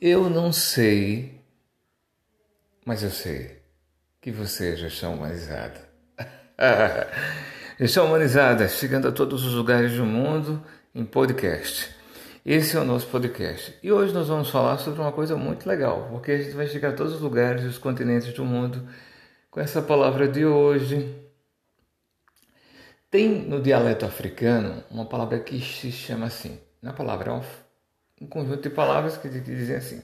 Eu não sei, mas eu sei que você é gestão humanizada. gestão humanizada, chegando a todos os lugares do mundo em podcast. Esse é o nosso podcast. E hoje nós vamos falar sobre uma coisa muito legal, porque a gente vai chegar a todos os lugares e os continentes do mundo com essa palavra de hoje. Tem no dialeto africano uma palavra que se chama assim. Na palavra um conjunto de palavras que, dizem assim: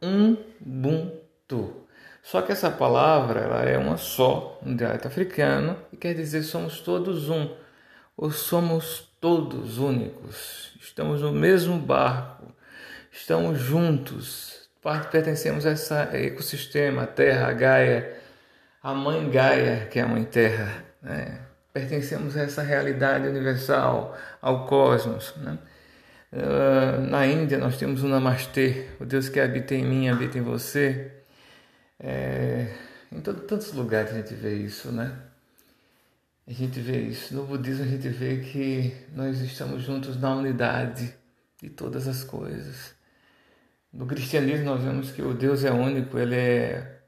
Ubuntu. Só que essa palavra ela é uma só no dialeto africano e quer dizer somos todos um, ou somos todos únicos, estamos no mesmo barco, estamos juntos, pertencemos a esse ecossistema, a Terra, a Gaia, a Mãe Gaia, que é a Mãe Terra, né? pertencemos a essa realidade universal, ao cosmos. Né? Uh, na Índia nós temos o Namastê, o Deus que habita em mim, habita em você. É, em todo, tantos lugares a gente vê isso, né? A gente vê isso. No budismo a gente vê que nós estamos juntos na unidade de todas as coisas. No cristianismo nós vemos que o Deus é único, ele é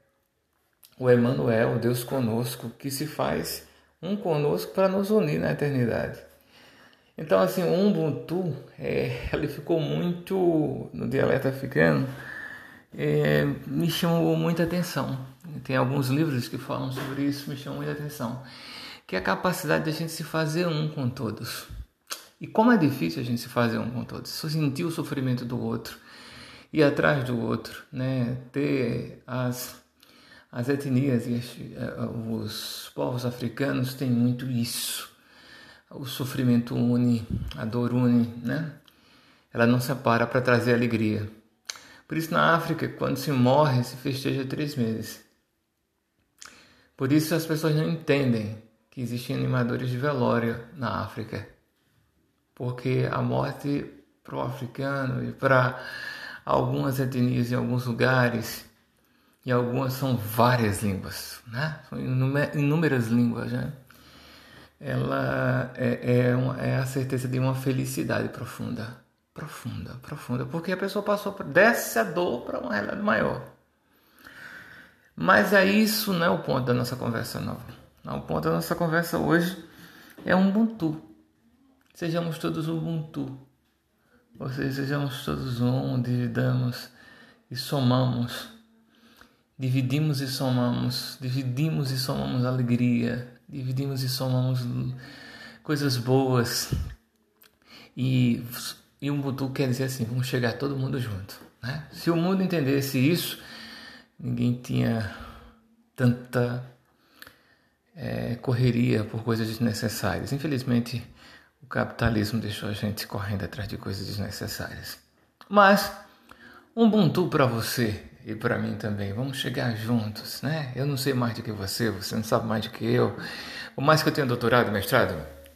o Emmanuel, o Deus conosco, que se faz um conosco para nos unir na eternidade. Então, assim, o Ubuntu, é, ele ficou muito no dialeto africano, é, me chamou muita atenção. Tem alguns livros que falam sobre isso, me chamam muita atenção. Que é a capacidade de a gente se fazer um com todos. E como é difícil a gente se fazer um com todos. Sentir o sofrimento do outro, ir atrás do outro, né? ter as, as etnias e eh, os povos africanos têm muito isso o sofrimento une, a dor une, né? Ela não separa para trazer alegria. Por isso, na África, quando se morre, se festeja três meses. Por isso, as pessoas não entendem que existem animadores de velório na África. Porque a morte para o africano e para algumas etnias em alguns lugares, e algumas são várias línguas, né? São inúmeras línguas, né? Ela é, é, é, a certeza de uma felicidade profunda. Profunda, profunda. Porque a pessoa passou por, desce a dor para uma realidade maior. Mas é isso não é o ponto da nossa conversa nova. Não, o ponto da nossa conversa hoje é um Ubuntu. Sejamos todos Ubuntu. Ou seja, sejamos todos um, dividamos e somamos. Dividimos e somamos. Dividimos e somamos alegria dividimos e somamos coisas boas. E, e Ubuntu quer dizer assim, vamos chegar todo mundo junto. Né? Se o mundo entendesse isso, ninguém tinha tanta é, correria por coisas desnecessárias. Infelizmente, o capitalismo deixou a gente correndo atrás de coisas desnecessárias. Mas, um Ubuntu para você e para mim também. Vamos chegar juntos, né? Eu não sei mais do que você, você não sabe mais do que eu. Por mais que eu tenha doutorado, mestrado,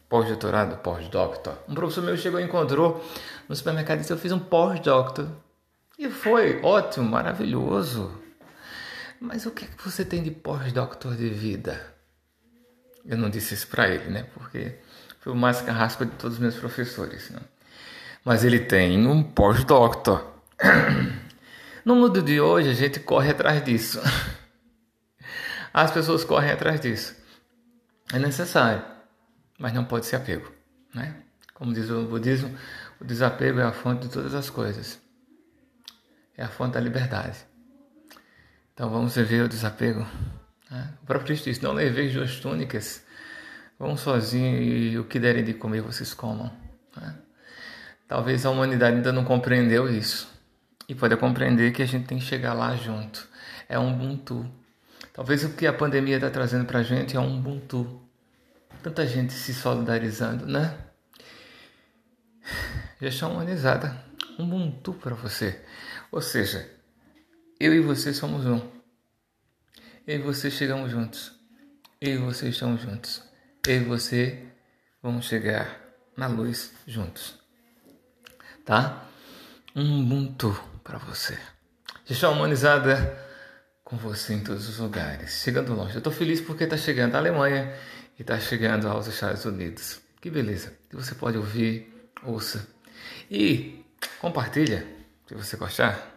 pós-doutorado, pós-doctor. Um professor meu chegou e encontrou no supermercado e disse: Eu fiz um pós-doctor. E foi ótimo, maravilhoso. Mas o que, é que você tem de pós-doctor de vida? Eu não disse isso para ele, né? Porque foi o mais carrasco de todos os meus professores. Né? Mas ele tem um pós-doctor. No mundo de hoje, a gente corre atrás disso. As pessoas correm atrás disso. É necessário, mas não pode ser apego. Né? Como diz o budismo, o desapego é a fonte de todas as coisas. É a fonte da liberdade. Então vamos viver o desapego. Né? O próprio Cristo disse: Não leveis duas túnicas, vão sozinho e o que derem de comer vocês comam. Né? Talvez a humanidade ainda não compreendeu isso e poder compreender que a gente tem que chegar lá junto. É um Ubuntu. Talvez o que a pandemia está trazendo para a gente é um Ubuntu. Tanta gente se solidarizando, né? Gestão humanizada. Um Ubuntu para você. Ou seja, eu e você somos um. Eu e você chegamos juntos. Eu e você estamos juntos. Eu e você vamos chegar na luz juntos. Tá? Um Ubuntu para você. Gestão humanizada com você em todos os lugares, chegando longe. Eu estou feliz porque está chegando à Alemanha e está chegando aos Estados Unidos. Que beleza! E você pode ouvir, ouça e compartilha se você gostar.